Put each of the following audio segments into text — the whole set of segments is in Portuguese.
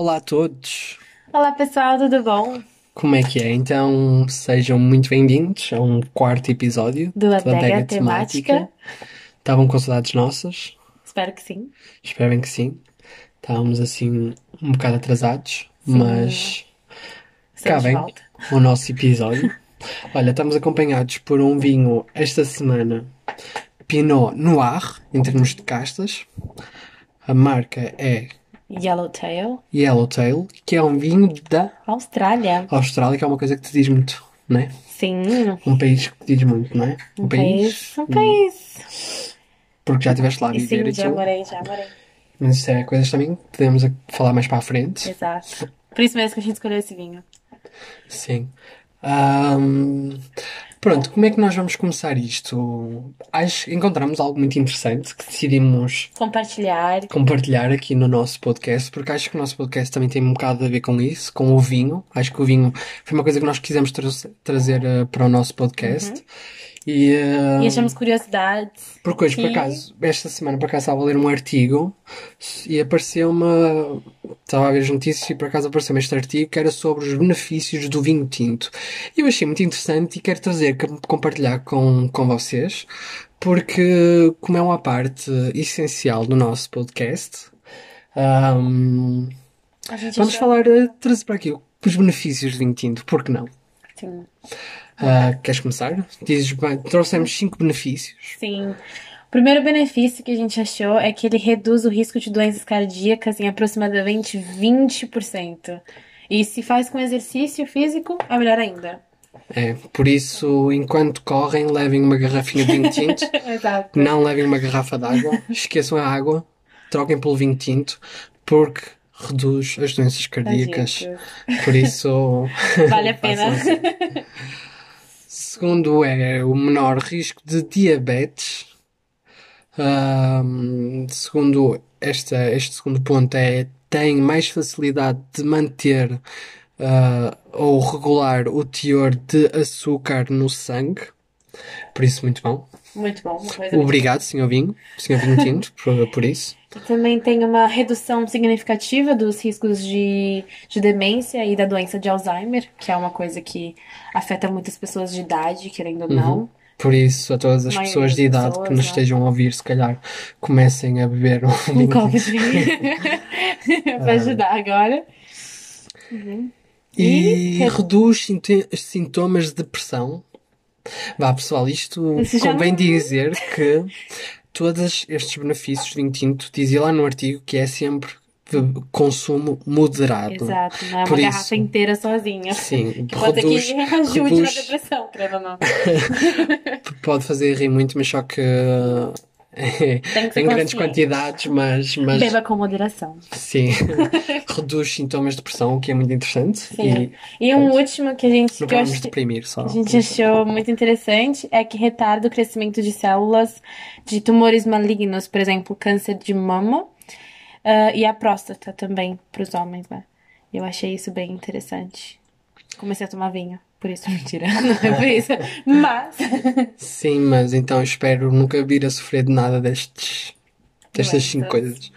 Olá a todos, Olá pessoal, tudo bom? como é que é? Então sejam muito bem-vindos a um quarto episódio Do Adega Temática. Estavam com saudades nossas? Espero que sim. Espero bem que sim. Estávamos assim um bocado atrasados, mas cá volta. o nosso episódio. Olha, estamos acompanhados por um vinho esta semana Pinot Noir, em termos de castas. A marca é Yellowtail, Yellowtail, que é um vinho da Austrália. Austrália, que é uma coisa que te diz muito, não é? Sim, Um país que te diz muito, não é? um país. Um país. Porque já estiveste lá a E viver sim, e já morei, já morei. Mas isso é coisas também que podemos falar mais para a frente. Exato. Por isso mesmo que a gente escolheu esse vinho. Sim. Ahm, pronto, como é que nós vamos começar isto? Acho que encontramos algo muito interessante que decidimos Compartilhar. compartilhar aqui no nosso podcast, porque acho que o nosso podcast também tem um bocado a ver com isso, com o vinho. Acho que o vinho foi uma coisa que nós quisemos tra- trazer eh, para o nosso podcast. E, eh, E achamos curiosidades. Porque hoje, por que- acaso, esta semana, por acaso, estava a ler um artigo e apareceu-me. Estava a ver as notícias e por acaso apareceu-me este artigo que era sobre os benefícios do vinho tinto. E eu achei muito interessante e quero trazer, com- compartilhar com, com vocês, porque, como é uma parte essencial do nosso podcast, gente vamos achou- falar, eh, trazer para aqui os benefícios do vinho tinto, por que não? Sim. Ah, queres começar? Dizes bem, trouxemos cinco benefícios. Sim. O primeiro benefício que a gente achou é que ele reduz o risco de doenças cardíacas em aproximadamente 20%. E se faz com exercício físico, é melhor ainda. É, por isso, enquanto correm, levem uma garrafinha de vinho tinto, Exato. não levem uma garrafa de água, esqueçam a água, troquem pelo vinho tinto, porque reduz as doenças cardíacas. Cardíacas. Por isso, Vale a pena. Segundo é o menor risco de diabetes. Ahm, segundo esta, este segundo ponto é tem mais facilidade de manter ah, ou regular o teor de açúcar no sangue. Por isso, muito bom. Muito bom. Obrigado, senhor vinho, senhor vinho tinto, por, por isso. Boa. Também tem uma redução significativa dos riscos de, de demência e da doença de Alzheimer, que é uma coisa que afeta muitas pessoas de idade, querendo ou não. Por isso, a todas as pessoas de idade pessoas, que nos né? estejam a ouvir, se calhar comecem a beber um Um copo de vinho pra ajudar agora. E E- reduz sintomas de depressão. Vá, pessoal, isto Isso convém não- dizer que todos estes benefícios de vinho tinto, dizia lá no artigo que é sempre de consumo moderado. Exato, não é Por uma isso- garrafa inteira sozinha. Sim, Que pode reduz, ser que ajude na reduz- depressão, creio ou não. pode fazer rir muito, mas só que em grandes quantidades, mas, mas Beba com moderação. sim, reduz sintomas de depressão, o que é muito interessante. Sim. E um último que a gente, Não que vamos deprimir só. a gente achou muito interessante é que retarda o crescimento de células de tumores malignos, por exemplo, câncer de mama, ah, e a próstata também, para os homens, né? Eu achei isso bem interessante. Comecei a tomar vinho, por isso, mentira, não é por isso. Mas, Sim, mas então espero nunca vir a sofrer de nada destes, destas cinco coisas.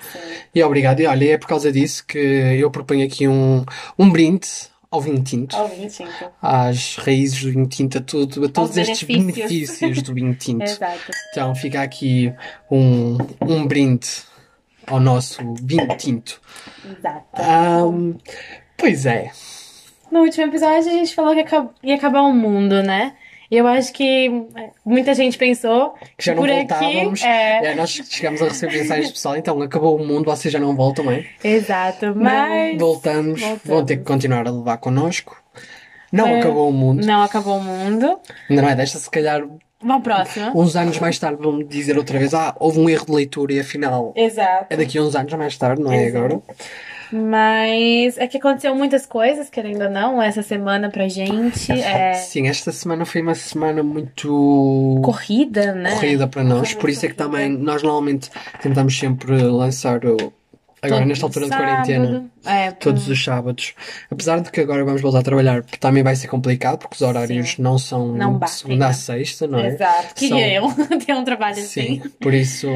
E obrigado. E olha, é por causa disso que eu proponho aqui um, um brinde ao vinho tinto, ao vinho tinto. às raízes do vinho tinto, a, tudo, a todos estes benefícios. benefícios do vinho tinto. Exato. Então fica aqui um, um brinde ao nosso vinho tinto. Exato. Ahm, pois é. No último episódio a gente falou que ia acabar o mundo, né? E eu acho que é, muita gente pensou Que já não por voltávamos. aqui. É, É, nós chegamos a receber mensagens do pessoal, então acabou o mundo, vocês já não voltam, é? exato. Mas Voltamos, voltamos. vão ter que continuar a levar connosco. Não É. acabou o mundo, não acabou o mundo. ainda não é desta, se calhar Uma próxima. uns anos mais tarde vão dizer outra vez: Ah, houve um erro de leitura e afinal Exato. é daqui a uns anos mais tarde, não é Exato. agora? Mas é que aconteceu muitas coisas, querendo ou não, essa semana pra gente. É Sim, esta semana foi uma semana muito corrida, né? corrida para nós, por isso é que também nós normalmente tentamos sempre lançar o. Agora, Todo nesta altura de quarentena, É, todos os sábados. Apesar de que agora vamos voltar a trabalhar, também vai ser complicado, porque os horários não são Não batem, segunda a né? sexta, não é? Exato. Queria São- eu ter um trabalho Sim, assim. por isso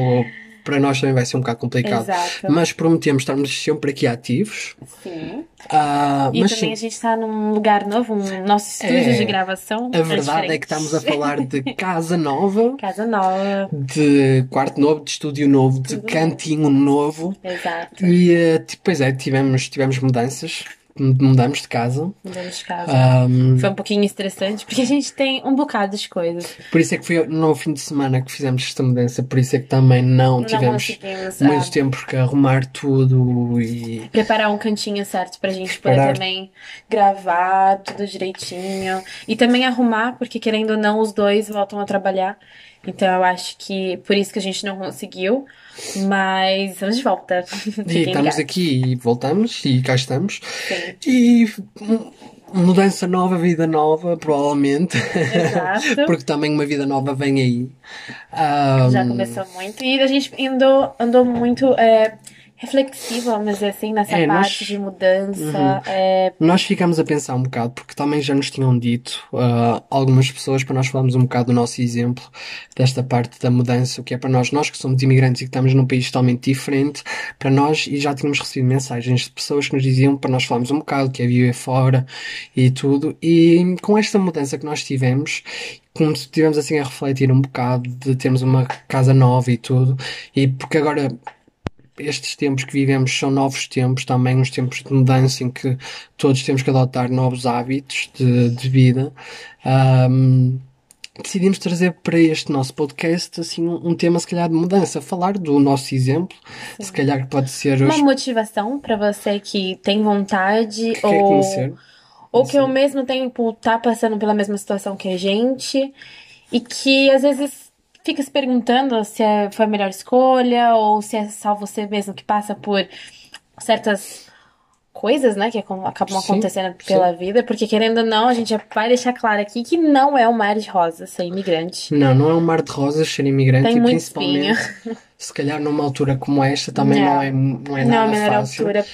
para nós também vai ser um bocado complicado. Exato. Mas prometemos estarmos sempre aqui ativos. Sim. Ah, E também sim, a gente está num lugar novo, um nosso estúdio É, de gravação. a verdade é que estamos a falar de casa nova, Casa nova. de quarto novo, de estúdio novo, de cantinho novo. Exato. E, tipo, pois é, tivemos, tivemos mudanças, mudamos de casa. Mudamos de casa. Ahm, Foi um pouquinho estressante, porque a gente tem um bocado de coisas. por isso é que foi no fim de semana que fizemos esta mudança, por isso é que também não, Não tivemos muito tempo para arrumar tudo e preparar um cantinho certo pra gente poder Preparar. também gravar tudo direitinho. E também arrumar, porque querendo ou não, os dois voltam a trabalhar. Então eu acho que por isso que a gente não conseguiu. Mas estamos de volta. E estamos aqui e voltamos e cá estamos. Sim. E mudança nova, vida nova, provavelmente. Exato. Porque também uma vida nova vem aí. Ah, Já começou muito. E a gente andou, andou muito é, reflexiva, vamos dizer assim, nessa É, nós- parte de mudança. É, Nós ficamos a pensar um bocado, porque também já nos tinham dito ah, algumas pessoas para nós falarmos um bocado do nosso exemplo desta parte da mudança, o que é para nós, nós que somos imigrantes e que estamos num país totalmente diferente, para nós, e já tínhamos recebido mensagens de pessoas que nos diziam para nós falarmos um bocado, que é viver fora e tudo, e com esta mudança que nós tivemos, como estivemos assim a refletir um bocado de termos uma casa nova e tudo, e porque agora estes tempos que vivemos são novos tempos, também uns tempos de mudança em que todos temos que adotar novos hábitos de, de vida. Ahm, decidimos trazer para este nosso podcast assim um, um tema se calhar de mudança, falar do nosso exemplo, se calhar que pode ser uma os motivação pra você que tem vontade que ou, conhecer. ou que ao mesmo tempo tá passando pela mesma situação que a gente e que às vezes fica se perguntando se é- foi a melhor escolha ou se é só você mesmo que passa por certas coisas, né, que acabam Sim, acontecendo pela vida, porque querendo ou não, a gente vai deixar claro aqui que não é um mar de rosas ser imigrante. Não, não é um mar de rosas ser imigrante Tem e principalmente se calhar numa altura como esta também não, Não. é, não é Não é nada melhor fácil. altura.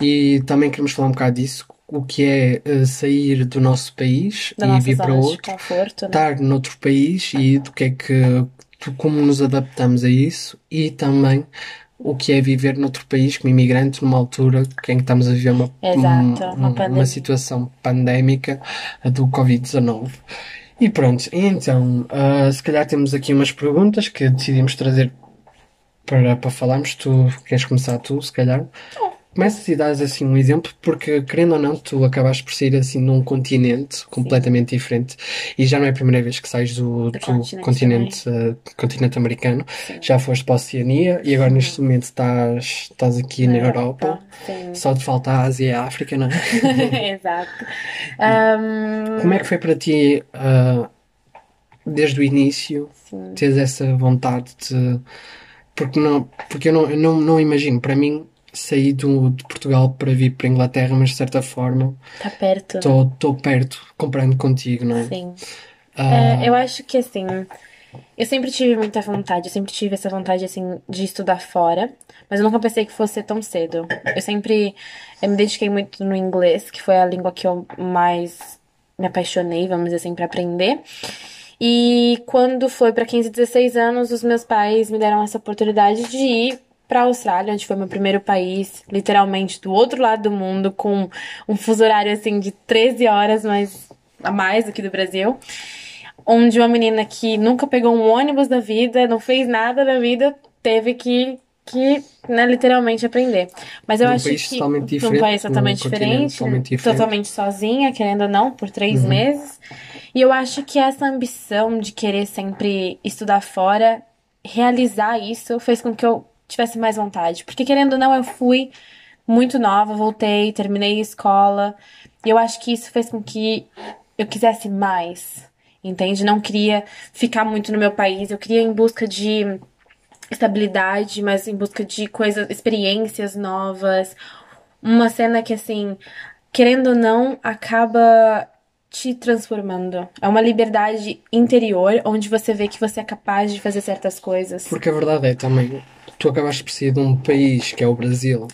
E também queremos falar um bocado disso, o que é eh, sair do nosso país da e vir para outro, conforto, né? estar noutro país e do que é que, como nos adaptamos a isso e também o que é viver noutro país como imigrante numa altura em que estamos a viver uma, Exato, uma um- pandemia. situação pandémica do Covid-19. E pronto, então, ah, se calhar temos aqui umas perguntas que decidimos trazer para, para falarmos. Tu queres começar tu, se calhar? Começas e dás assim um exemplo, porque querendo ou não, tu acabaste por sair assim num continente completamente diferente e já não é a primeira vez que sais do, do continente continente, eh, continente americano. Já foste para a Oceania e agora neste momento estás, estás aqui na, Europa. Sim. Só te falta a Ásia e a África, não é? Exato. Ahm, Como é que foi para ti, ah, desde o início, sim. teres essa vontade de. Porque, não, porque eu, não, eu não, não imagino, para mim, sair do, de Portugal para vir para a Inglaterra, mas de certa forma Tá perto. estou perto, comparando contigo, não é? Sim. É, eu acho que assim, eu sempre tive muita vontade, eu sempre tive essa vontade assim de estudar fora, mas eu nunca pensei que fosse tão cedo. Eu sempre eu me dediquei muito no inglês, que foi a língua que eu mais me apaixonei, vamos dizer assim, para aprender. E quando foi para 15, 16 anos, os meus pais me deram essa oportunidade de ir para a Austrália, onde foi meu primeiro país, literalmente do outro lado do mundo, com um fuso horário assim de 13 horas mais a mais do que do Brasil onde uma menina que nunca pegou um ônibus da vida, não fez nada da vida, teve que, que né, literalmente aprender. Mas eu Num acho que totalmente diferente, país totalmente continente diferente, totalmente diferente. totalmente sozinha, querendo ou não, por três Uhum. meses. E eu acho que essa ambição de querer sempre estudar fora, realizar isso, fez com que eu tivesse mais vontade. Porque querendo ou não, eu fui muito nova, voltei, terminei a escola. E eu acho que isso fez com que eu quisesse mais, entende? Não queria ficar muito no meu país, eu queria ir em busca de estabilidade, mas em busca de coisas, experiências novas. Uma cena que, assim, querendo ou não, acaba te transformando. É uma liberdade interior onde você vê que você é capaz de fazer certas coisas. Porque a verdade é também, tu acabaste por sair de um país que é o Brasil,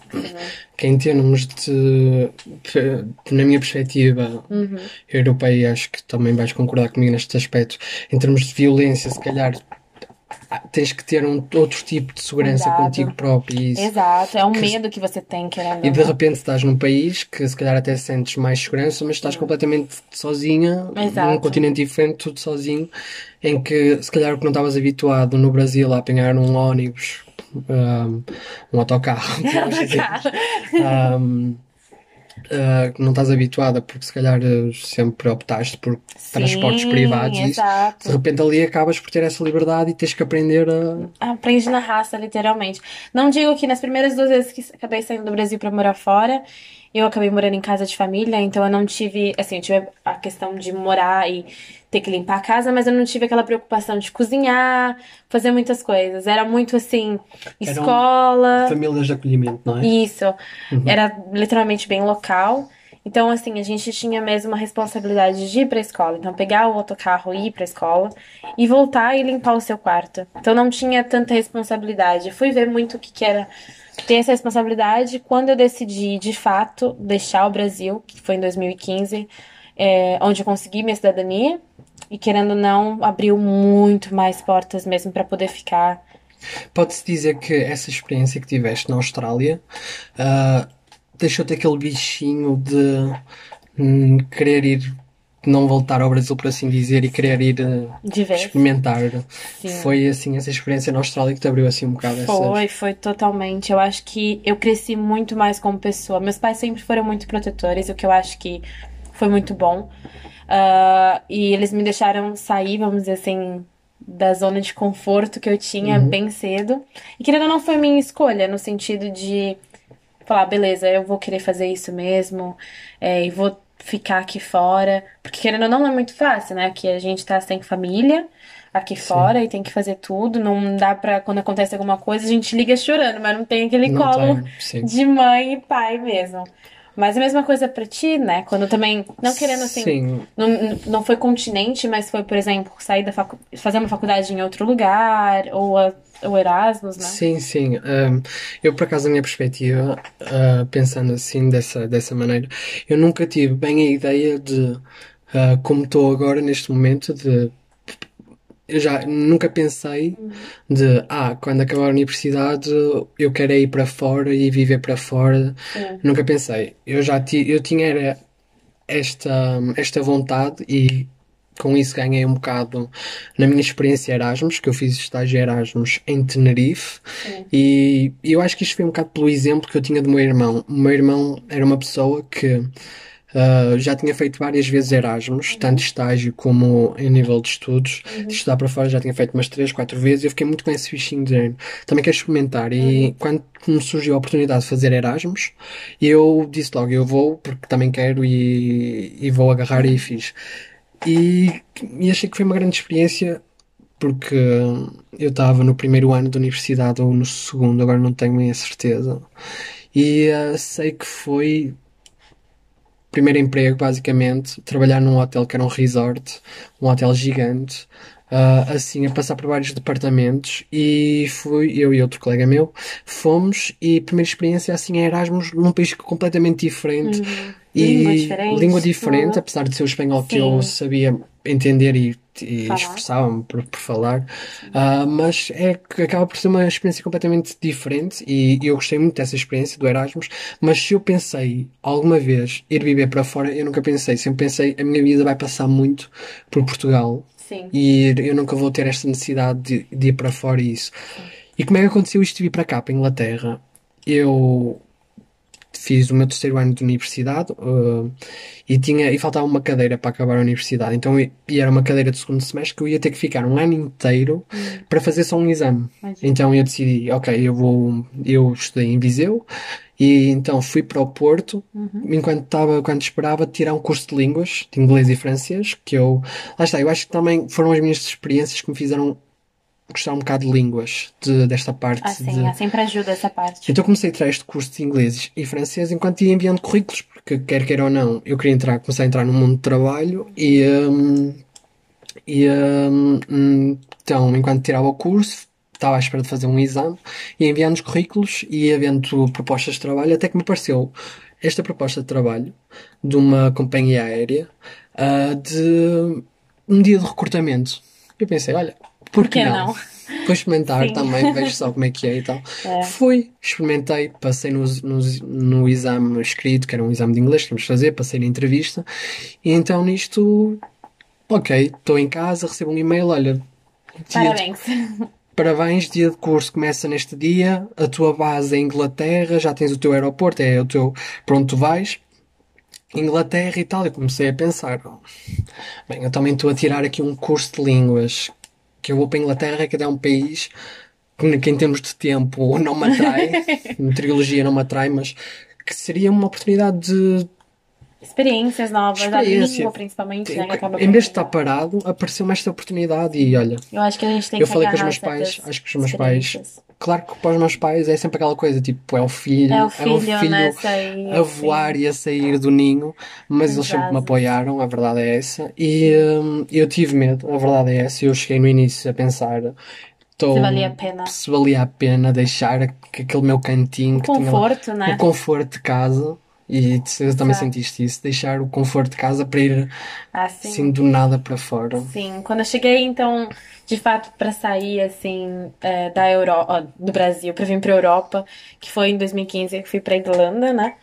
que em termos de, de- na minha perspectiva Uhum. europeia, acho que também vais concordar comigo neste aspecto, em termos de violência, se calhar tens que ter um outro tipo de segurança Cuidado. contigo próprio isso. Exato, é um Que- medo que você tem, querendo. E de repente estás num país que se calhar até sentes mais segurança, mas estás completamente sozinha, Exato. num continente diferente, tudo sozinho, em que se calhar o que não estavas habituado no Brasil a apanhar um ônibus, um, um autocarro, dizer, um, uh, que não estás habituada porque se calhar uh, sempre optaste por transportes Sim, privados e isso, exato. de repente ali acabas por ter essa liberdade e tens que aprender a. Aprende na raça, literalmente. Não digo que nas primeiras duas vezes que acabei saindo do Brasil pra morar fora, eu acabei morando em casa de família, então eu não tive, assim, eu tive a questão de morar e ter que limpar a casa, mas eu não tive aquela preocupação de cozinhar, fazer muitas coisas. Era muito assim, Eram escola. Famílias de acolhimento, não é? Isso. Era literalmente bem local. Então, assim, a gente tinha mesmo a responsabilidade de ir pra escola. Então, pegar o autocarro e ir pra escola e voltar e limpar o seu quarto. Então, não tinha tanta responsabilidade. Eu fui ver muito o que, que era ter essa responsabilidade quando eu decidi, de fato, deixar o Brasil, que foi em 2015, é, onde eu consegui minha cidadania. E, querendo ou não, abriu muito mais portas mesmo pra poder ficar. Pode-se dizer que essa experiência que tiveste na Austrália ah, deixou-te aquele bichinho de hum, querer ir, não voltar ao Brasil, por assim dizer, e querer ir vez. experimentar. Sim. Foi assim essa experiência na Austrália que te abriu assim um bocado essa. Foi, foi totalmente. Eu acho que eu cresci muito mais como pessoa. Meus pais sempre foram muito protetores, o que eu acho que foi muito bom. Ah, e eles me deixaram sair, vamos dizer assim, da zona de conforto que eu tinha bem cedo. E querendo ou não, foi minha escolha, no sentido de falar, beleza, eu vou querer fazer isso mesmo, é, e vou ficar aqui fora. Porque querendo ou não, não é muito fácil, né? Que a gente tá sem família aqui fora e tem que fazer tudo. Não dá pra, quando acontece alguma coisa, a gente liga chorando, mas não tem aquele Não colo sim. de mãe e pai mesmo. Mas a mesma coisa pra ti, né? Quando também, não querendo assim, Sim. não, não foi continente, mas foi, por exemplo, sair da facu fazer uma faculdade em outro lugar, ou a- o Erasmus, né? Sim, sim. Ahm, eu, por acaso, a minha perspectiva, ah, pensando assim, dessa, dessa maneira, eu nunca tive bem a ideia de, ah, como estou agora neste momento, de. Eu já nunca pensei de, ah, quando acabar a universidade eu quero é ir para fora e viver para fora. Sim. Nunca pensei. Eu já ti, eu tinha era esta, esta vontade e com isso ganhei um bocado na minha experiência Erasmus, que eu fiz estágio Erasmus em Tenerife, Sim. e eu acho que isto foi um bocado pelo exemplo que eu tinha do meu irmão. O meu irmão era uma pessoa que ah, já tinha feito várias vezes Erasmus, tanto estágio como em nível de estudos. De estudar para fora já tinha feito umas três, quatro vezes. e Eu fiquei muito com esse bichinho de género. Também quero experimentar. E quando me surgiu a oportunidade de fazer Erasmus, eu disse logo: eu vou, porque também quero e, e vou agarrar e fiz. E, e achei que foi uma grande experiência porque eu estava no primeiro ano da universidade ou no segundo, agora não tenho bem a certeza. E ah, sei que foi primeiro emprego, basicamente, trabalhar num hotel que era um resort, um hotel gigante, ah, assim, a passar por vários departamentos e fui, eu e outro colega meu, fomos e primeira experiência assim em Erasmus num país completamente diferente e Língua diferente, língua diferente, tudo. apesar de ser o espanhol que Sim. eu sabia entender e, e Falar. esforçava-me por, por falar, Ah, mas é que acaba por ser uma experiência completamente diferente e eu gostei muito dessa experiência do Erasmus, mas se eu pensei alguma vez ir viver para fora, eu nunca pensei, sempre pensei a minha vida vai passar muito por Portugal Sim. e eu nunca vou ter esta necessidade de, de ir para fora e isso. E como é que aconteceu isto de vir para cá, para a Inglaterra? Eu fiz o meu terceiro ano de universidade uh, e tinha e faltava uma cadeira para acabar a universidade. Então e era uma cadeira de segundo semestre que eu ia ter que ficar um ano inteiro para fazer só um exame. Então eu decidi, ok, eu vou, eu estudei em Viseu e então fui para o Porto, enquanto estava, quando esperava tirar um curso de línguas, de inglês e francês, que eu, lá está, eu acho que também foram as minhas experiências que me fizeram gostar um bocado de línguas, de, desta parte Assim, de... ah, sempre ajuda essa parte. Então comecei a tirar este curso de inglês e francês enquanto ia enviando currículos, porque quer queira ou não, eu queria entrar, começar a entrar no mundo de trabalho e, hum, e hum, então enquanto tirava o curso estava à espera de fazer um exame e enviando os currículos e ia vendo propostas de trabalho até que me apareceu esta proposta de trabalho de uma companhia aérea ah, de um dia de recrutamento. Eu pensei, olha, Por que não? não? Vou experimentar Sim. também, vejo só como é que é e tal. É. Fui, experimentei, passei no, no, no exame escrito, que era um exame de inglês que tínhamos de fazer, passei na entrevista. E então nisto, ok, estou em casa, recebo um e-mail, olha, dia de Parabéns. Parabéns, dia de curso começa neste dia, a tua base é Inglaterra, já tens o teu aeroporto, é o teu para onde tu vais. Inglaterra e tal, eu comecei a pensar, bem, eu também estou a tirar aqui um curso de línguas, que eu vou para a Inglaterra, que é um país que, que em termos de tempo não me atrai, meteorologia não me atrai, mas que seria uma oportunidade de Experiências novas, a Experiência. língua principalmente, né? Que em vez de estar parado, apareceu-me esta oportunidade e olha, Eu acho que a gente tem eu que falei com os meus pais, acho que os meus pais. Claro que para os meus pais é sempre aquela coisa, tipo, é o filho, É o filho, né? a Sair, voar e a sair do ninho, mas eles sempre me apoiaram, a verdade é essa. E hum, eu tive medo, a verdade é essa. Eu cheguei no início a pensar, tô, Se valia a pena. se valia a pena deixar que aquele meu cantinho O que tinha lá- conforto, né? o conforto de casa, e tu também sentiste isso, deixar o conforto de casa para ir Assim, assim do nada para fora. Sim, quando eu cheguei, então, de fato, para sair, assim, é, da Europa, do Brasil, para vir para Europa, que foi em 2015 que fui para Irlanda, né?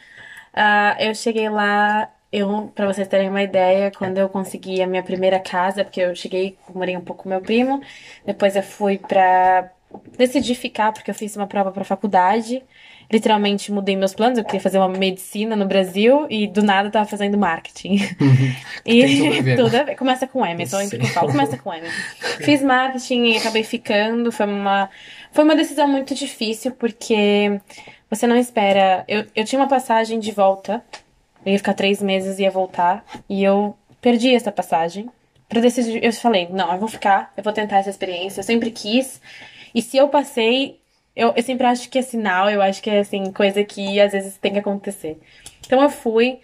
Ah, eu cheguei lá, eu, para vocês terem uma ideia, quando eu consegui a minha primeira casa, porque eu cheguei, morei um pouco com meu primo, depois eu fui para decidi ficar porque eu fiz uma prova para faculdade. Literalmente mudei meus planos, eu queria fazer uma medicina no Brasil e do nada tava fazendo marketing. E Tem tudo a ver. Começa com M, eu falo, começa com M. Fiz marketing e acabei ficando. Foi uma, foi uma decisão muito difícil, porque você não espera. Eu, eu tinha uma passagem de volta. Eu ia ficar três meses e ia voltar. E eu perdi essa passagem. Pra decidir, eu falei, não, eu vou ficar, eu vou tentar essa experiência. Eu sempre quis. E se eu passei, eu, eu sempre acho que é sinal, eu acho que é assim, coisa que às vezes tem que acontecer. Então eu fui.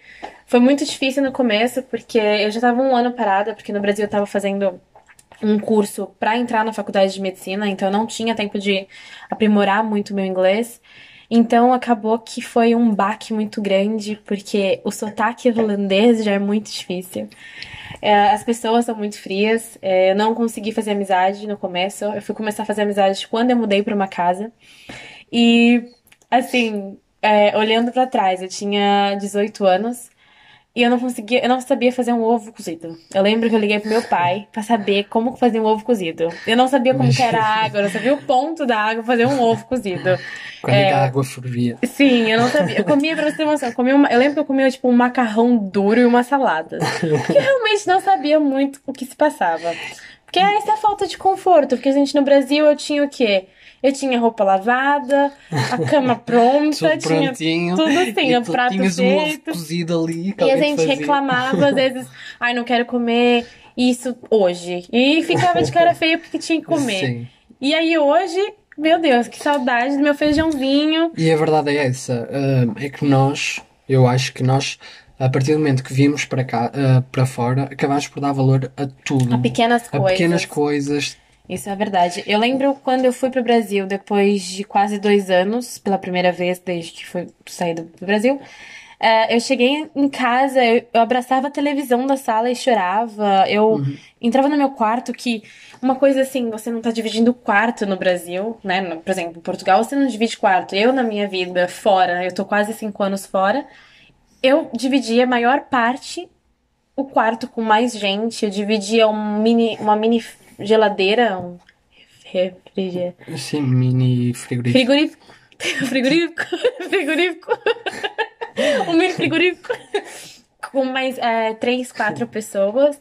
Foi muito difícil no começo, porque eu já tava um ano parada, porque no Brasil eu tava fazendo um curso para entrar na faculdade de medicina, então eu não tinha tempo de aprimorar muito o meu inglês. Então acabou que foi um baque muito grande, porque o sotaque irlandês já é muito difícil. É, as pessoas são muito frias. é, eu não consegui fazer amizade no começo. Eu fui começar a fazer amizade quando eu mudei para uma casa. E, assim, é, olhando para trás, eu tinha 18 anos. E eu não conseguia, eu não sabia fazer um ovo cozido. Eu lembro que eu liguei pro meu pai pra saber como fazer um ovo cozido. Eu não sabia como que era a água, eu não sabia o ponto da água pra fazer um ovo cozido. Quando é a água fervia. Sim, eu não sabia. Eu comia, pra você ter noção, eu, comia uma- eu lembro que eu comia tipo um macarrão duro e uma salada. Porque eu realmente não sabia muito o que se passava. Porque essa é a falta de conforto. Porque a gente no Brasil eu tinha o quê? Eu tinha roupa lavada, a cama pronta, tinha tudo assim, o prato tinhas um ovo feito. cozido ali. E a gente fazia. reclamava, às vezes, ai, não quero comer isso hoje. E ficava de cara feia porque tinha que comer. Sim. E aí hoje, meu Deus, que saudade do meu feijãozinho. E a verdade é essa, hum, é que nós, eu acho que nós, a partir do momento que vimos para cá, ah, para fora, acabamos por dar valor a tudo. A pequenas A coisas. pequenas coisas. Isso é verdade. Eu lembro quando eu fui pro Brasil, depois de quase dois anos, pela primeira vez desde que fui sair do Brasil. eh, eu cheguei em casa, eu, abraçava a televisão da sala e chorava. Eu entrava no meu quarto, que uma coisa assim, você não tá dividindo o quarto no Brasil, né? Por exemplo, em Portugal você não divide quarto. Eu, na minha vida fora, eu tô quase cinco anos fora, eu dividia a maior parte o quarto com mais gente. Eu dividia um mini, uma mini geladeira, um refrigerante. Sim, mini frigorífico. Frigorífico. Frigorífico. Frigorífico. um mini frigorífico. Com mais é, três, quatro pessoas.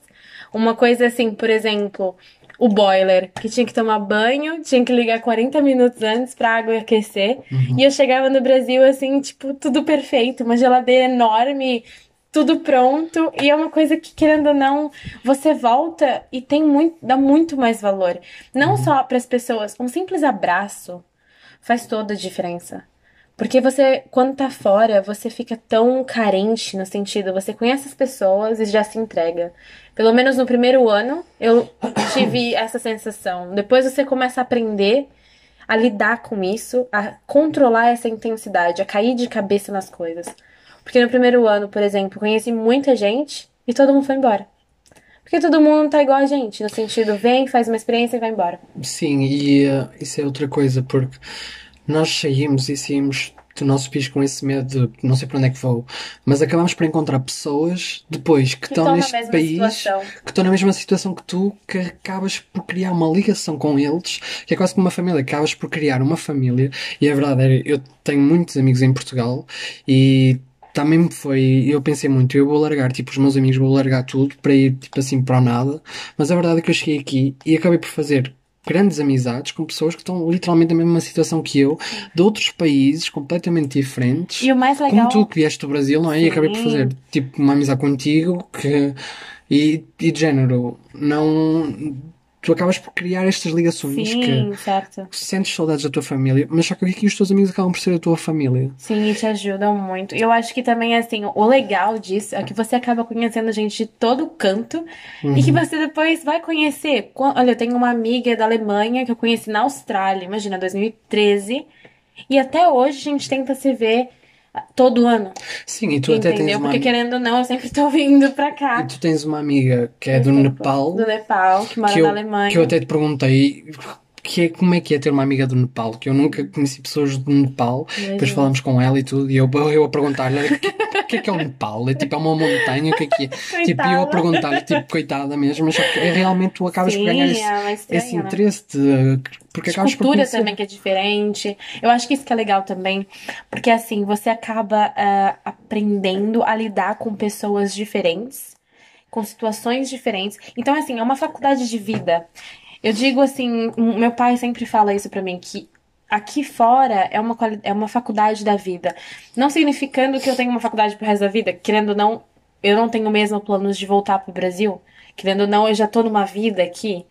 Uma coisa assim, por exemplo, o boiler, que tinha que tomar banho, tinha que ligar 40 minutos antes pra água aquecer. E eu chegava no Brasil assim, tipo, tudo perfeito, uma geladeira enorme, tudo pronto. E é uma coisa que, querendo ou não, você volta e tem muito, dá muito mais valor. Não só para as pessoas, um simples abraço faz toda a diferença. Porque você, quando tá fora, você fica tão carente no sentido, você conhece as pessoas e já se entrega. Pelo menos no primeiro ano, eu tive essa sensação. Depois você começa a aprender a lidar com isso, a controlar essa intensidade, a cair de cabeça nas coisas. Porque no primeiro ano, por exemplo, conheci muita gente e todo mundo foi embora. Porque todo mundo tá igual a gente, no sentido, vem, faz uma experiência e vai embora. Sim, e uh, isso é outra coisa, porque nós saímos e saímos do nosso país com esse medo de não sei para onde é que vou, mas acabamos por encontrar pessoas depois que, Que estão neste país, situação. que estão na mesma situação que tu, que acabas por criar uma ligação com eles, que é quase como uma família, acabas por criar uma família, e a verdade é, eu tenho muitos amigos em Portugal e também me foi, eu pensei muito, eu vou largar, tipo, os meus amigos, vou largar tudo para ir, tipo assim, para o nada, mas a verdade é que eu cheguei aqui e acabei por fazer grandes amizades com pessoas que estão literalmente na mesma situação que eu, de outros países completamente diferentes. E o mais Como legal. tu que vieste do Brasil, não é? E acabei por Sim. fazer tipo uma amizade contigo que e, e de género, não tu acabas por criar estas ligações que Sim, certo. sentes saudades da tua família, mas só que aqui os teus amigos acabam por ser a tua família. Sim, e te ajudam muito. Eu acho que também, assim, o legal disso é que você acaba conhecendo gente de todo canto e que você depois vai conhecer. Olha, eu tenho uma amiga da Alemanha que eu conheci na Austrália, imagina, 2013. E até hoje a gente tenta se ver todo ano, Sim, e tu até tens entendeu? uma Porque querendo ou não, eu sempre tô vindo pra e cá. tu tens uma amiga que é do Nepal, Do Nepal, que mora que eu, na Alemanha. que eu até te perguntei que é, como é que é ter uma amiga do Nepal, que eu nunca conheci pessoas do Nepal, depois Imagina. falamos com ela e tudo, e eu, eu a perguntar-lhe, o que, é que é o Nepal? É tipo, é uma montanha, o que é que é? Tipo, e eu a Coitada. perguntar-lhe, tipo, coitada mesmo, mas é realmente tu acabas por Sim, ganhar esse, é estranha, esse né? interesse de, porque por cultura também que é diferente. Eu acho que isso que é legal também, porque assim, você acaba ah, aprendendo a lidar com pessoas diferentes, com situações diferentes. Então, assim, é uma faculdade de vida. Eu digo assim, meu pai sempre fala isso pra mim, que aqui fora é uma, é uma faculdade da vida. Não significando que eu tenho uma faculdade pro resto da vida, querendo ou não, eu não tenho mesmo planos de voltar pro Brasil. Querendo ou não, eu já tô numa vida aqui.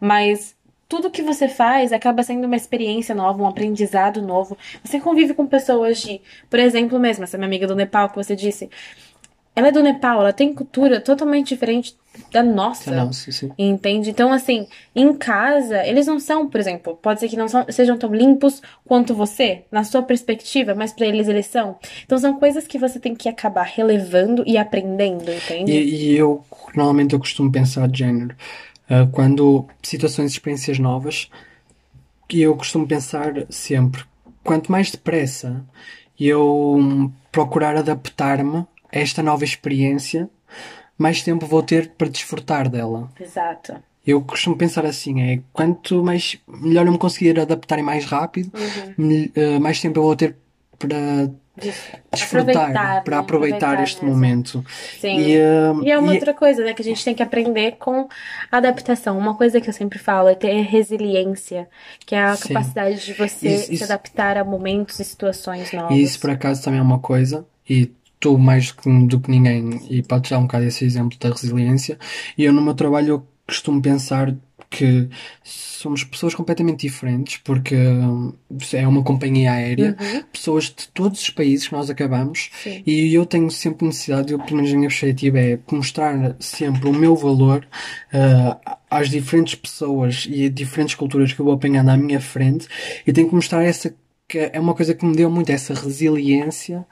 Mas tudo que você faz acaba sendo uma experiência nova, um aprendizado novo. Você convive com pessoas de, por exemplo, mesmo, essa minha amiga do Nepal que você disse. Ela é do Nepal, ela tem cultura totalmente diferente da nossa. Não, sim, sim. Entende? Então, assim, em casa, eles não são, por exemplo, pode ser que não são- sejam tão limpos quanto você, na sua perspectiva, mas pra eles eles são. Então, são coisas que você tem que acabar relevando e aprendendo, entende? E, e eu, normalmente, eu costumo pensar de género, ah, quando situações e experiências novas, que eu costumo pensar sempre, quanto mais depressa eu procurar adaptar-me a esta nova experiência, mais tempo vou ter para desfrutar dela. Exato. Eu costumo pensar assim, é quanto mais melhor eu me conseguir adaptar e mais rápido, Uhum. ah, mais tempo eu vou ter para desfrutar, Aproveitar, para né? aproveitar Aproveitar este mesmo. momento. Sim. E, ah, E é uma e- outra coisa, né, que a gente tem que aprender com adaptação. Uma coisa que eu sempre falo é ter resiliência, que é a Sim. capacidade de você Isso- se isso- adaptar a momentos e situações novas. E isso por acaso também é uma coisa, e tu mais do que, do que ninguém, e podes dar um bocado esse exemplo da resiliência, e eu no meu trabalho eu costumo pensar que somos pessoas completamente diferentes, porque hum, é uma companhia aérea, Uhum. pessoas de todos os países que nós acabamos, Sim. e eu tenho sempre necessidade, eu, pelo menos a minha perspectiva é mostrar sempre o meu valor ah, às diferentes pessoas e a diferentes culturas que eu vou apanhando à minha frente, e tenho que mostrar essa que é uma coisa que me deu muito essa resiliência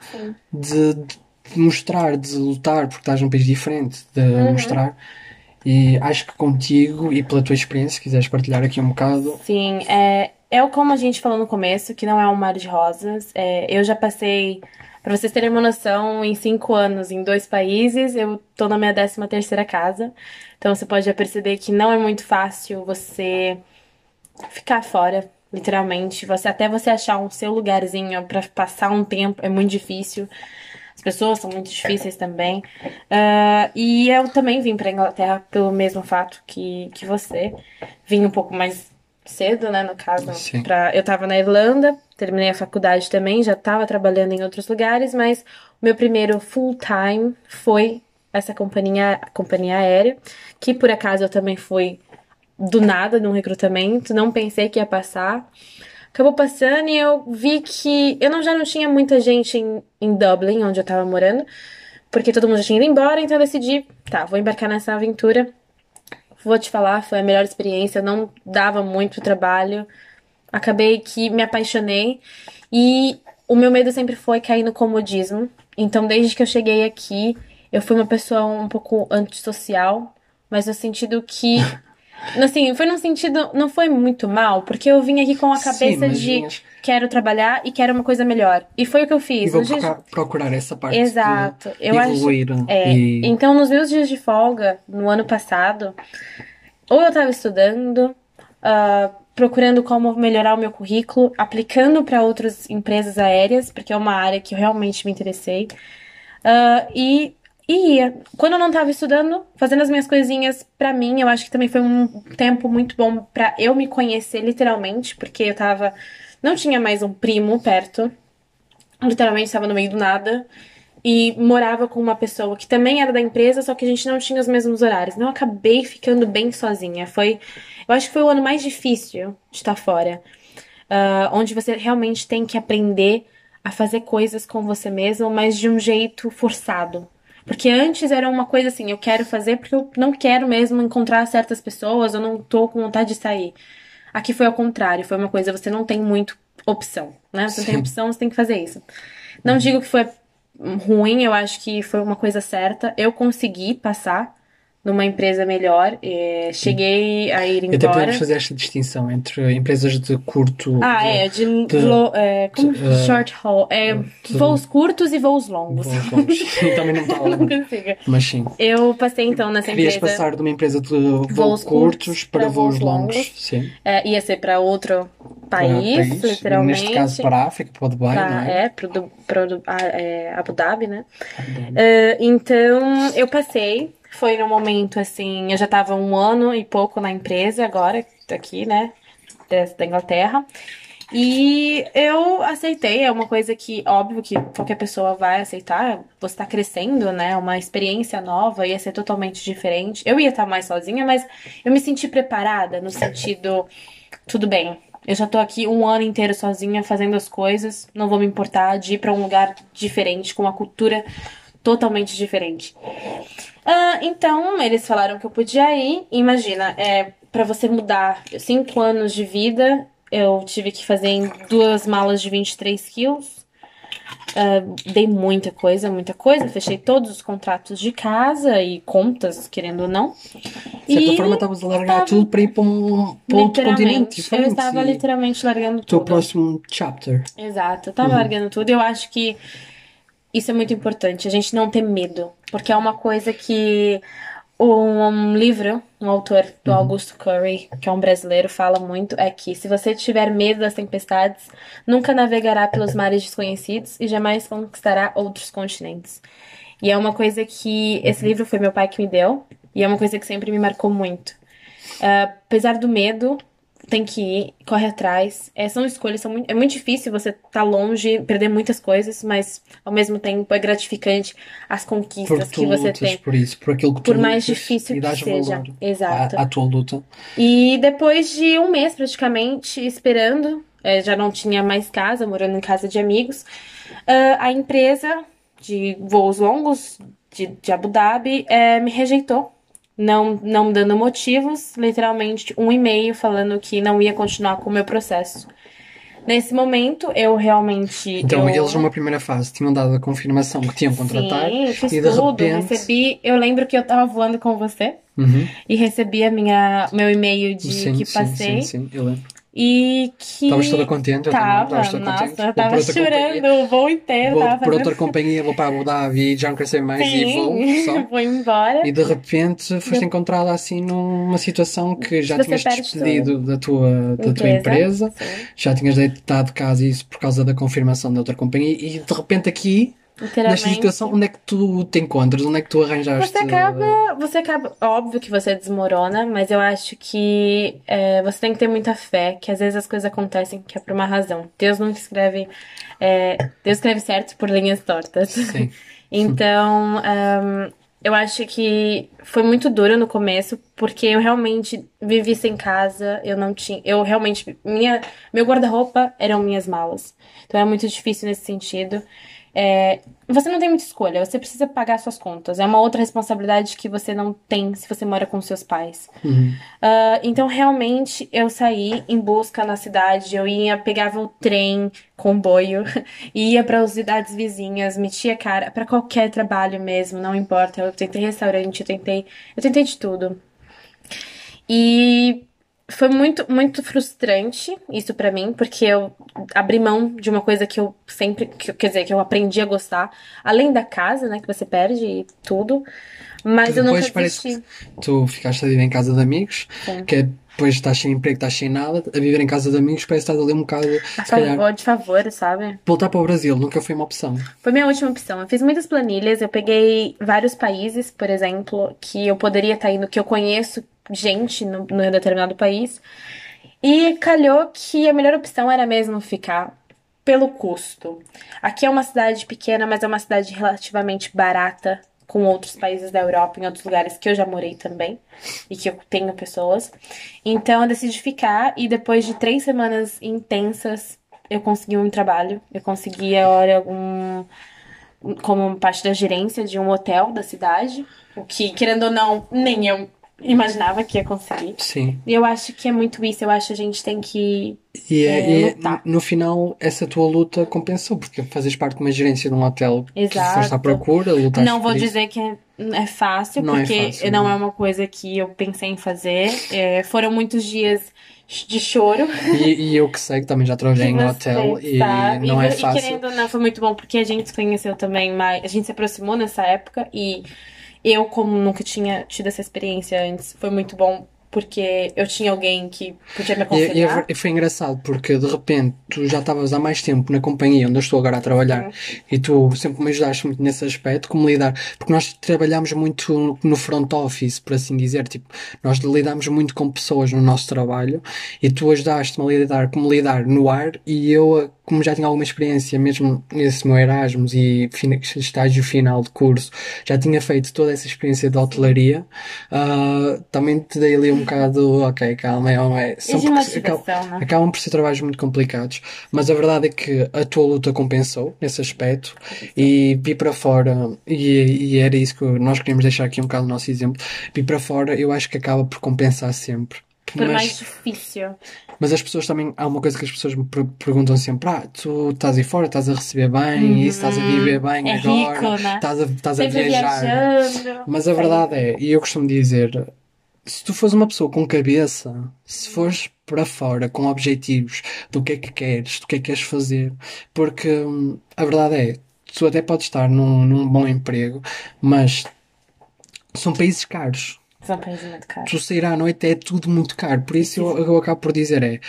de, de mostrar, de lutar, porque estás num país diferente, de Uhum. mostrar. E acho que contigo e pela tua experiência, se quiseres partilhar aqui um bocado, Sim, é, é como a gente falou no começo, que não é um mar de rosas. É, eu já passei, pra vocês terem uma noção, em cinco anos em dois países, eu tô na minha décima terceira casa. Então você pode já perceber que não é muito fácil você ficar fora, literalmente. Você até você achar um seu lugarzinho pra passar um tempo é muito difícil. As pessoas são muito difíceis também. Ah, e eu também vim pra Inglaterra pelo mesmo fato que, que você. Vim um pouco mais cedo, né, no caso. Sim. Pra, eu tava na Irlanda, terminei a faculdade também, já tava trabalhando em outros lugares, mas o meu primeiro full time foi essa companhia, companhia aérea, que por acaso eu também fui do nada num recrutamento, não pensei que ia passar. Acabou passando e eu vi que eu não, já não tinha muita gente em, em Dublin, onde eu tava morando, porque todo mundo já tinha ido embora, então eu decidi, tá, vou embarcar nessa aventura. Vou te falar, foi a melhor experiência, não dava muito trabalho. Acabei que me apaixonei e o meu medo sempre foi cair no comodismo. Então, desde que eu cheguei aqui, eu fui uma pessoa um pouco antissocial, mas no sentido que. Assim, foi num sentido. Não foi muito mal, porque eu vim aqui com a Sim, cabeça mas de vinhas- quero trabalhar e quero uma coisa melhor. E foi o que eu E fiz. vou Nos dias- procurar, procurar essa parte Exato. de Eu acho. evoluir. É, e... então, nos meus dias de folga, no ano passado, ou eu estava estudando, ah, procurando como melhorar o meu currículo, aplicando para outras empresas aéreas, porque é uma área que eu realmente me interessei, ah, e, e ia. Quando eu não estava estudando, fazendo as minhas coisinhas para mim, eu acho que também foi um tempo muito bom para eu me conhecer literalmente, porque eu tava. Não tinha mais um primo perto, literalmente estava no meio do nada e morava com uma pessoa que também era da empresa, só que a gente não tinha os mesmos horários. Eu acabei ficando bem sozinha. Foi, eu acho que foi o ano mais difícil de estar fora, Ah, onde você realmente tem que aprender a fazer coisas com você mesmo, mas de um jeito forçado. Porque antes era uma coisa assim, eu quero fazer porque eu não quero mesmo encontrar certas pessoas, eu não tô com vontade de sair. Aqui foi ao contrário, foi uma coisa, você não tem muito opção, né? Você não tem opção, você tem que fazer isso. Não digo que foi ruim, eu acho que foi uma coisa certa. Eu consegui passar numa empresa melhor, eh, cheguei a ir E até embora. podemos fazer esta distinção entre empresas de curto. Ah, de- é, de, de- lo- é, como de, short haul, é, voos curtos e voos longos. voos longos. Também não estava a Não consigo. Mas sim. Eu passei então nessa Querias empresa. passar de uma empresa de voos, Voos curtos para para voos longos. longos. Sim. É, ia ser para outro Para país, país. literalmente. Neste caso para a África, para o Dubai, Pra- não é? é, Du- ah, é, Abu Dhabi, né? É, então, eu passei. Foi no momento, assim, eu já tava um ano e pouco na empresa agora, aqui, né? Da, Inglaterra. E eu aceitei, é uma coisa que, óbvio, que qualquer pessoa vai aceitar. Você tá crescendo, né? Uma experiência nova, ia ser totalmente diferente. Eu ia estar mais sozinha, mas eu me senti preparada no sentido, tudo bem. Eu já tô aqui um ano inteiro sozinha fazendo as coisas, não vou me importar de ir pra um lugar diferente, com uma cultura totalmente diferente. Ah, então, eles falaram que eu podia ir. Imagina, é, para você mudar cinco anos de vida, eu tive que fazer em duas malas de 23 quilos. Ah, dei muita coisa, muita coisa. Fechei todos os contratos de casa e contas, querendo ou não. De certa E forma, estavas a largar tava- tudo para ir para um outro continente eu estava literalmente largando O teu tudo. próximo chapter. Exato, eu tava largando tudo eu acho que isso é muito importante, a gente não ter medo, porque é uma coisa que um livro, um autor do Augusto Curry, que é um brasileiro, fala muito, é que se você tiver medo das tempestades, nunca navegará pelos mares desconhecidos e jamais conquistará outros continentes. E é uma coisa que esse livro foi meu pai que me deu, e é uma coisa que sempre me marcou muito. Ah, apesar do medo, tem que ir, corre atrás. É, são escolhas, são muito, é muito difícil você estar longe, perder muitas coisas, mas ao mesmo tempo é gratificante as conquistas que você lutas tem. por isso, por aquilo que Por tu mais lutas difícil que seja. Exato. À, à tua luta. E depois de um mês praticamente esperando, eh, já não tinha mais casa, morando em casa de amigos, ah, a empresa de voos longos de, de Abu Dhabi eh, me rejeitou. Não, não dando motivos, literalmente um e-mail falando que não ia continuar com o meu processo. Nesse momento, eu realmente. Então, eu... eles numa primeira fase tinham dado a confirmação que tinham contratar Sim, fiz e de tudo, repente. recebi. Eu lembro que eu tava voando com você Uhum. e recebi a minha, meu e-mail de Sim, que sim, passei. sim, sim, eu lembro. E que. Estavas toda contente, eu também. Tava, Estavas toda nossa, eu Vou tava chorando companhia. o voo inteiro, Vou fazendo. outra companhia, vou para Abu Dhabi, já não quero saber mais e vou Sim, só. vou embora. E de repente foste encontrada assim numa situação que já Você tinhas despedido da tua, da tua empresa, Sim, já tinhas deitado casa isso por causa da confirmação da outra companhia e de repente aqui, nesta situação, onde é que tu te encontras? Onde é que tu arranjaste? Você acaba, você acaba, óbvio que você desmorona, mas eu acho que é, você tem que ter muita fé, que às vezes as coisas acontecem que é por uma razão. Deus não escreve, é, Deus escreve certo por linhas tortas. Sim. Então, ahn, eu acho que foi muito duro no começo, porque eu realmente vivi sem casa, eu não tinha, eu realmente, minha, meu guarda-roupa eram minhas malas. Então era muito difícil nesse sentido. É, você não tem muita escolha, você precisa pagar suas contas. É uma outra responsabilidade que você não tem se você mora com seus pais. Uhum. Uh, então, realmente, eu saí em busca na cidade. Eu ia, pegava o trem, comboio, ia para as cidades vizinhas, metia cara para qualquer trabalho mesmo, não importa. Eu tentei restaurante, eu tentei, eu tentei de tudo. E foi muito, muito frustrante isso para mim, porque eu abri mão de uma coisa que eu sempre, que, quer dizer, que eu aprendi a gostar, além da casa, né, que você perde e tudo. Mas eu parece desisti. que tu ficaste a viver em casa de amigos, Sim. que é depois estás sem emprego, estás sem nada, a viver em casa de amigos parece que estás ali um bocado, A se calhar, favor, de favor, sabe? voltar para o Brasil nunca foi uma opção. Foi minha última opção. Eu fiz muitas planilhas, eu peguei vários países, por exemplo, que eu poderia estar indo, que eu conheço gente no, no determinado país. E calhou que a melhor opção era mesmo ficar pelo custo. Aqui é uma cidade pequena, mas é uma cidade relativamente barata com outros países da Europa, em outros lugares que eu já morei também e que eu tenho pessoas. Então eu decidi ficar e depois de três semanas intensas eu consegui um trabalho. Eu consegui agora um como parte da gerência de um hotel da cidade, o que querendo ou não nem eu imaginava que ia conseguir. Sim. E eu acho que é muito isso. Eu acho que a gente tem que E, é, É, e é- lutar. no final, essa tua luta compensou, porque fazes parte de uma gerência de um hotel que Exato. foste à procura, lutaste não vou dizer que é, é fácil, Não é porque fácil, não não. é uma coisa que eu pensei em fazer. É, foram muitos dias de choro. E, e eu que sei que também já trabalhei em que hotel e não e, é e fácil. querendo ou não, foi muito bom, porque a gente se conheceu também mais. A gente se aproximou nessa época e eu, como nunca tinha tido essa experiência antes, foi muito bom. Porque eu tinha alguém que podia me E, e, é aconselhar. ver- e foi engraçado porque de repente tu já estavas há mais tempo na companhia onde eu estou agora a trabalhar e tu sempre me ajudaste muito nesse aspecto, como lidar, porque nós trabalhamos muito no front office, por assim dizer, tipo, nós lidamos muito com pessoas no nosso trabalho e tu ajudaste-me a lidar como lidar no ar e eu, como já tinha alguma experiência mesmo nesse meu Erasmus e fina- estágio final de curso, já tinha feito toda essa experiência de hotelaria, ah, também te dei ali um bocado, ok, calma, é, é, são porque- né? Acabam por ser trabalhos muito complicados, mas a verdade é que a tua luta compensou nesse aspecto e vi para fora, e, e era isso que nós queríamos deixar aqui um bocado o nosso exemplo. Vi para fora, eu acho que acaba por compensar sempre. Por Mas, mais difícil. mas as pessoas também, há uma coisa que as pessoas me per- perguntam sempre: ah, tu estás aí fora, estás a receber bem, isso, estás a viver bem É agora, rico, né? estás a, estás a viajar. viajando. Mas a verdade é, e eu costumo dizer, se tu fores uma pessoa com cabeça, se fores para fora com objetivos do que é que queres, do que é que queres fazer, porque hum, a verdade é, tu até podes estar num, num bom emprego, mas são países caros. São países muito caros. Tu sair à noite é tudo muito caro, por isso eu, eu acabo por dizer é.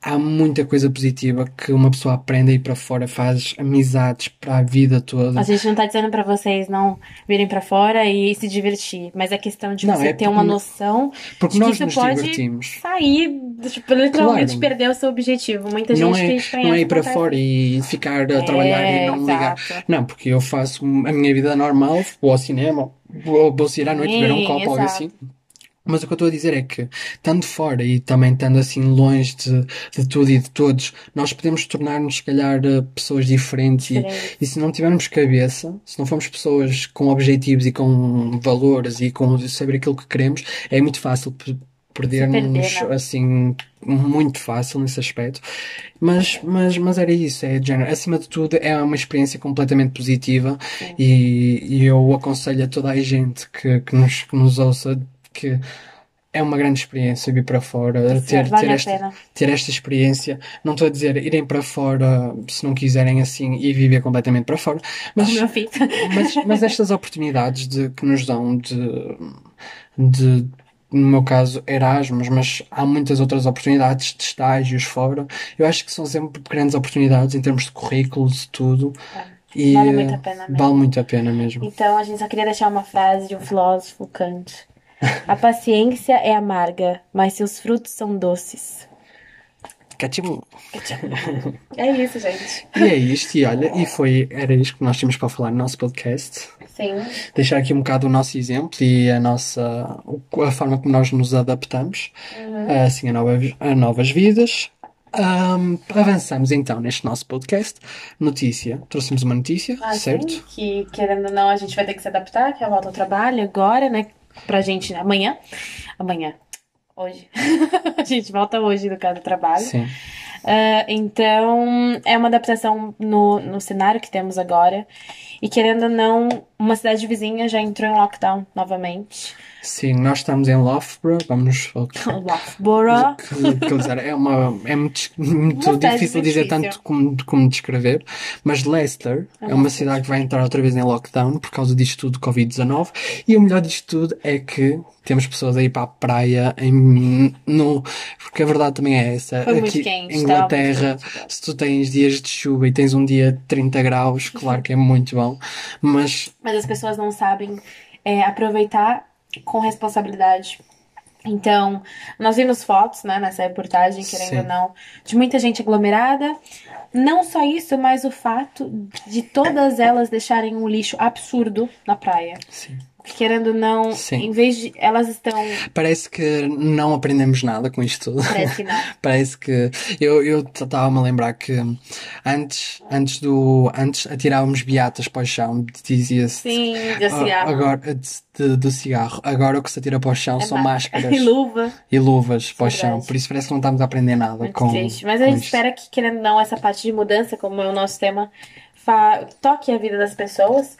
Há muita coisa positiva que uma pessoa aprende aí para fora, faz amizades para a vida toda. A gente não tá dizendo pra vocês não virem pra fora e se divertir, mas é questão de Não, você é ter uma no- noção Porque de que nós isso nos pode divertimos. sair, tipo, literalmente Claro. perder o seu objetivo. Muita gente não que a é, gente conhece não é ir para fora e ficar a É, trabalhar e não ligar. exato. Não, porque eu faço a minha vida normal, vou ao cinema, vou, vou sair à noite beber um Sim, copo, algo exato. assim. Mas o que eu estou a dizer é que, estando fora e também estando assim longe de, de tudo e de todos, nós podemos tornar-nos, se calhar, eh, pessoas diferentes. E, e se não tivermos cabeça, se não formos pessoas com objetivos e com valores e com saber aquilo que queremos, é muito fácil pe- perder-nos perder, né? assim muito fácil nesse aspecto mas, mas, mas era isso é género. acima de tudo é uma experiência completamente positiva e, e eu aconselho a toda a gente que, que, nos, que nos ouça que é uma grande experiência vir para fora ter, vale ter, esta, ter esta experiência não estou a dizer irem para fora se não quiserem assim e viver completamente para fora mas, mas, mas estas oportunidades de, que nos dão de, de, no meu caso, Erasmus, mas há muitas outras oportunidades de estágios fora. Eu acho que são sempre grandes oportunidades em termos de currículos e tudo. E Vale muito a pena mesmo. vale muito a pena mesmo. Então, a gente só queria deixar uma frase de um filósofo Kant. A paciência é amarga, mas seus frutos são doces. Catimum. É isso, gente. E é isto, e olha, e foi, era isto que nós tínhamos para falar no nosso podcast. Sim. Deixar aqui um bocado o nosso exemplo e a nossa, a forma como nós nos adaptamos, Uhum. assim, a novas, a novas vidas. Ahm, avançamos então neste nosso podcast. Notícia. Trouxemos uma notícia, Ah, certo? sim, que querendo ou não, a gente vai ter que se adaptar, que é a volta ao trabalho agora, né? Pra gente amanhã. Amanhã. Hoje. a gente volta hoje, no caso do trabalho. Sim. Ah, então, é uma adaptação no, no cenário que temos agora. E querendo ou não, uma cidade vizinha já entrou em lockdown novamente. Sim, nós estamos em Loughborough, vamos Loughborough. é uma é muito, muito difícil dizer difícil. tanto como, como descrever, mas Leicester é uma cidade que vai entrar outra vez em lockdown por causa disto tudo Covid-19 e o melhor disto tudo é que temos pessoas aí para a praia em, no, porque a verdade também é essa. Foi muito Aqui quente, em Inglaterra, se tu tens dias de chuva e tens um dia de 30 graus, claro que é muito bom, mas Mas as pessoas não sabem é, aproveitar com responsabilidade. Então, nós vimos fotos, né, nessa reportagem, querendo Sim. ou não, de muita gente aglomerada. Não só isso, mas o fato de todas elas deixarem um lixo absurdo na praia. sim. Querendo não, Sim. em vez de. Elas estão. Parece que não aprendemos nada com isto tudo. Parece que não. Parece que eu eu estava-me a lembrar que antes antes do antes atirávamos beatas para o chão, dizia-se Sim, de "Ah, cigarro. agora de, do cigarro. Agora o que se atira para o chão É são máscara. máscaras E luva. e luvas para o chão. Por isso parece que não estamos a aprender nada Muito com triste. Mas a com gente isto. espera que, querendo ou não, essa parte de mudança, como é o nosso tema, toque a vida das pessoas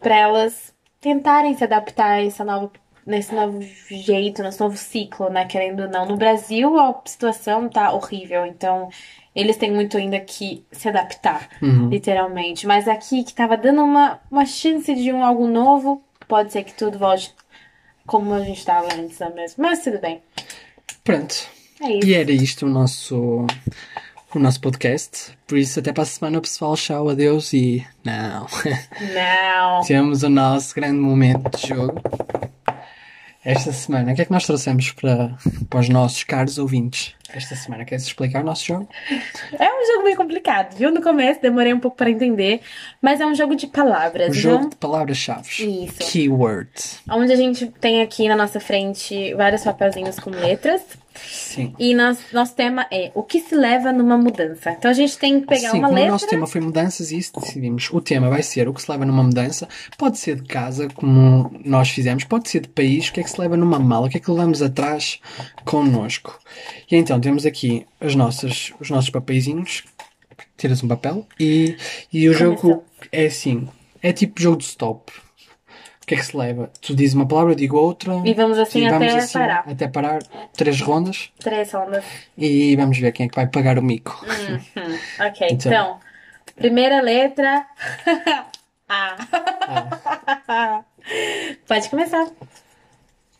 para elas tentarem se adaptar a essa nova, nesse novo jeito, nesse novo ciclo, né? Querendo ou não. No Brasil, a situação tá horrível, então eles têm muito ainda que se adaptar, Uhum. literalmente. Mas aqui, que tava dando uma, uma chance de um algo novo, pode ser que tudo volte como a gente tava antes, mesmo? Mas tudo bem. Pronto. É isso. E era isto o nosso o nosso podcast. Por isso até para a semana pessoal, tchau, adeus e não. Não. Temos o nosso grande momento de jogo. Esta semana, o que é que nós trouxemos para, para os nossos caros ouvintes? Esta semana, queres explicar o nosso jogo? É um jogo meio complicado, viu? No começo demorei um pouco para entender, mas é um jogo de palavras, viu? jogo de palavras-chave. Isso. Keywords. Onde a gente tem aqui na nossa frente vários papelzinhos com letras. Sim. E nós, nosso tema é o que se leva numa mudança. Então a gente tem que pegar Sim, uma como letra. o nosso tema foi mudanças e isso decidimos. O tema vai ser o que se leva numa mudança. Pode ser de casa, como nós fizemos. Pode ser de país. O que é que se leva numa mala? O que é que levamos atrás connosco? E então temos aqui as nossas, os nossos papeizinhos. Tiras um papel e, e o jogo Começamos. é assim. É tipo jogo de stop. O que é que se leva? Tu dizes uma palavra, eu digo outra. E vamos assim e até vamos parar. Até parar. Três rondas. Três ondas. E vamos ver quem é que vai pagar o mico. Hum, ok, Então. então. Primeira letra. A. Pode começar.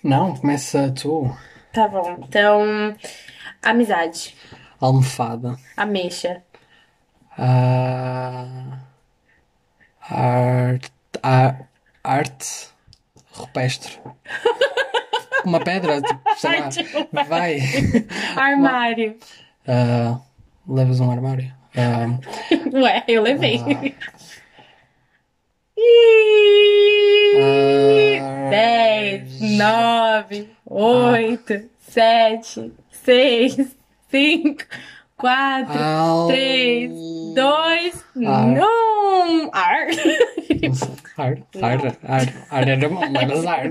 Não, começa tu. Tá bom. Então, amizade. Almofada. Ameixa. Ah, art, a- arte rupestre. Uma pedra, tipo, sei lá. Vai. Armário. Ah, levas um armário. Ah, Ué, eu levei. Dez, nove, oito, sete, seis, cinco, quatro, al- três, dois, Ar. não! Ar. Ar, ar, ar, ar era bom, levas ar.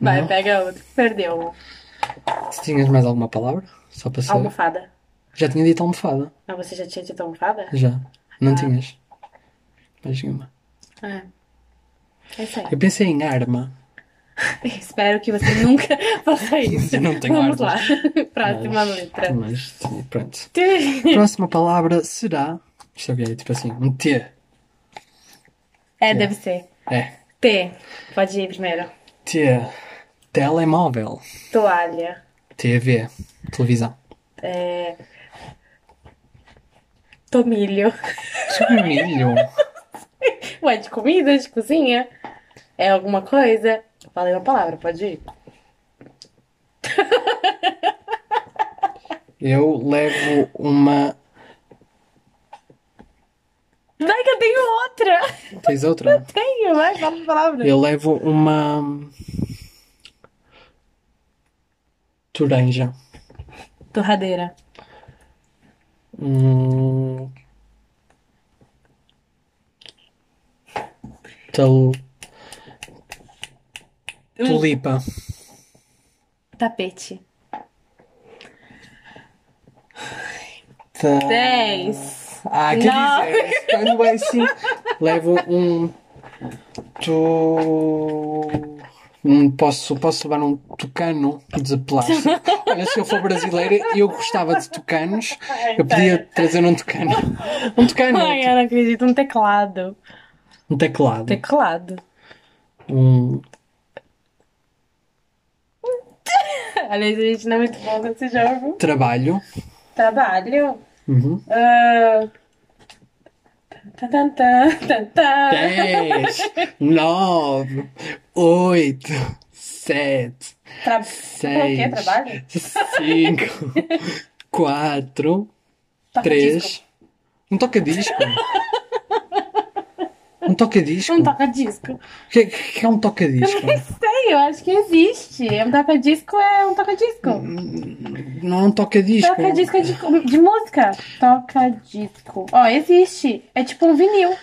Vai, Não. pega outro. Perdeu. Se tinhas mais alguma palavra? Só para saber. Almofada. Já tinha dito almofada. Ah, você já tinha dito almofada? Já. Não Ah. tinhas. Mais nenhuma. É. É. Eu pensei em arma. Espero que você nunca faça isso. Eu não tenho Vamos armas. lá. Próxima Mas- letra. Mas, pronto. Próxima palavra será. Isto é quê? Tipo assim, um T. É, deve ser. É. T. Pode ir primeiro. T. Telemóvel. Toalha. TV. Televisão. É... Tomilho. Milho. Ué, de comida, de cozinha? É alguma coisa? Falei uma palavra, pode ir. Eu levo uma. Vai que eu tenho outra! Tens outra? Tenho, vai, fala uma palavra. Eu levo uma. Toranja. Torradeira. Hum... Tal... Tulipa. Tapete. Ta- 10. Ah, Não. dizer, quando é assim, levo um. Tu. Hum, Posso, posso levar um tucano de plástico. Olha, se eu for brasileira, eu gostava de tucanos. Eu podia trazer um tucano. Um tucano. Ai, eu não acredito. Um teclado. Um teclado. Teclado. Um. Aliás, a gente não é muito bom nesse jogo. Trabalho. Trabalho. Uhum. Ah, Tan. 10, 9, 8, 7, Tra... Falou o quê? 6, Trabalho? 5, 4, Toca 3. disco. Um toca-disco. Um toca-disco. Um toca-disco. O que, que é um toca-disco? Eu acho que existe. Um toca-disco é um toca-disco. Não é um toca-disco. Toca-disco é de, de música. Toca-disco. Ó, existe. É tipo um vinil.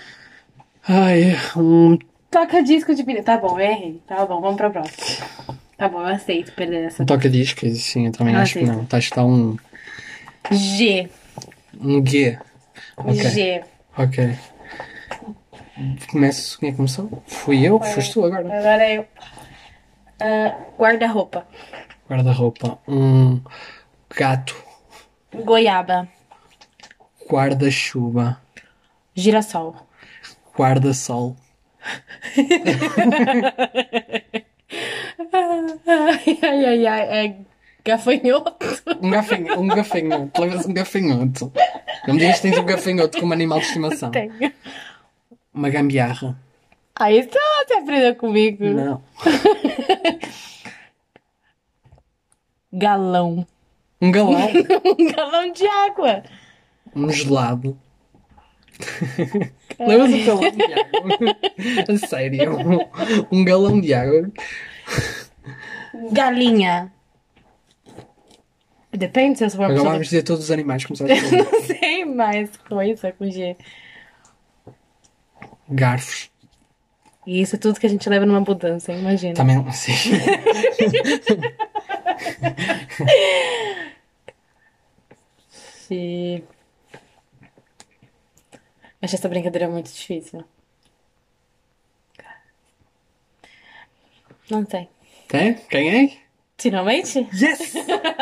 Ai, um. Toca-disco de vinil. Tá bom, eu errei. Tá bom, vamos pra próxima. Tá bom, eu aceito perder essa. Um toca-disco, sim, eu também Eu acho que aceito. não. Tá, acho que está um. G. Um G. Ok. G. Ok. Começo. Quem é que começou? Fui eu? Foste tu agora? Agora eu. Ah, Guarda-roupa. Guarda-roupa. Um. Gato. Goiaba. Guarda-chuva. Girassol. Guarda-sol. Ai, ai, ai. É gafanhoto. Um gafanhoto. Um gafanhoto. Levas um gafanhoto. Não me digas que tens um gafanhoto como animal de estimação. Tenho. Uma gambiarra. Aí então você aprendeu comigo. Não. Galão. Um galão. Um galão de água. Um gelado. Levas um galão de água. A sério. Um, galão de água. Galinha. Depende se eu for uma Agora pessoa. vamos dizer todos os animais que começaste a Não sei mais coisa com G. Garfos. E isso é tudo que a gente leva numa mudança, imagina. Também, sim. Se... Acho essa brincadeira muito difícil. Não sei. Tem? Ganhei? Finalmente? Yes!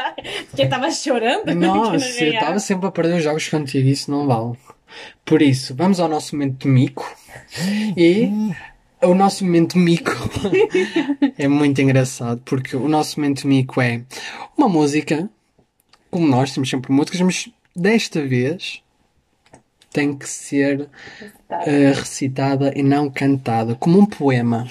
Porque tava chorando? não Nossa, eu estava sempre a perder os jogos contigo, isso não vale. Por isso, vamos ao nosso momento de mico. E o nosso momento mico é muito engraçado, porque o nosso momento mico é uma música, como nós temos sempre músicas, mas desta vez tem que ser eh, recitada e não cantada, como um poema.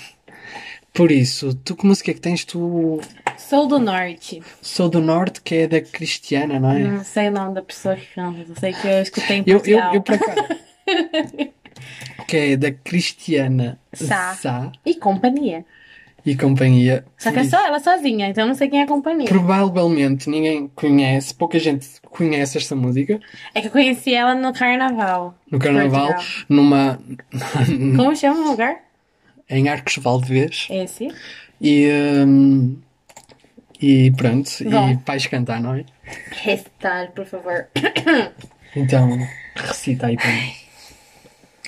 Por isso, tu que música é que tens? Tu Sou do norte. Sou do Norte, que é da Cristiana, não é? Não sei o nome da pessoa que canta, sei que eu escutei em Eu, eu, Portugal. eu por acaso. que é da Cristiana Sá. Sá E companhia. e companhia. Só que é só ela sozinha, então não sei quem é a companhia. Provavelmente ninguém conhece, pouca gente conhece esta música. É que eu conheci ela no carnaval. No carnaval, Portugal. numa. Como chama o lugar? em Arcos Valdevez. Esse. E. hum, e pronto, Bom. e vais cantar, não é? Restar, por favor. Então, recita aí para mim.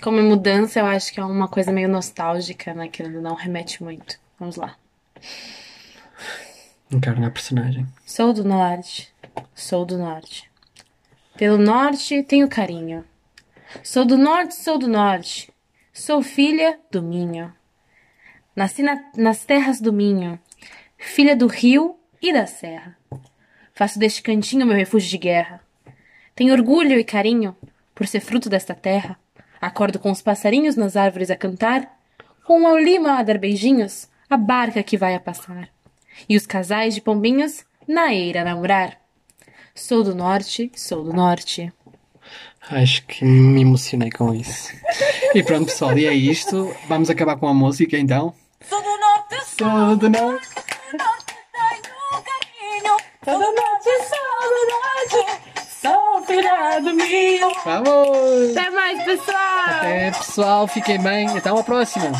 Como mudança, eu acho que é uma coisa meio nostálgica, né? Que não remete muito. Vamos lá. Encarna a personagem. Sou do norte, sou do norte. Pelo norte tenho carinho. Sou do norte, sou do norte. Sou filha do Minho. Nasci na- nas terras do Minho, filha do rio e da serra. Faço deste cantinho meu refúgio de guerra. Tenho orgulho e carinho por ser fruto desta terra. Acordo com os passarinhos nas árvores a cantar, com a lima a dar beijinhos, a barca que vai a passar e os casais de pombinhos na eira a namorar. Sou do norte, sou do norte. Acho que me emocionei com isso. E pronto, pessoal, e é isto. Vamos acabar com a música então. Sou do norte, sou Sou do norte. do norte, tenho carinho. Sou do norte, sou do norte. Sou filha do milho. Vamos! Até mais, pessoal! Até pessoal, fiquem bem. Até uma próxima.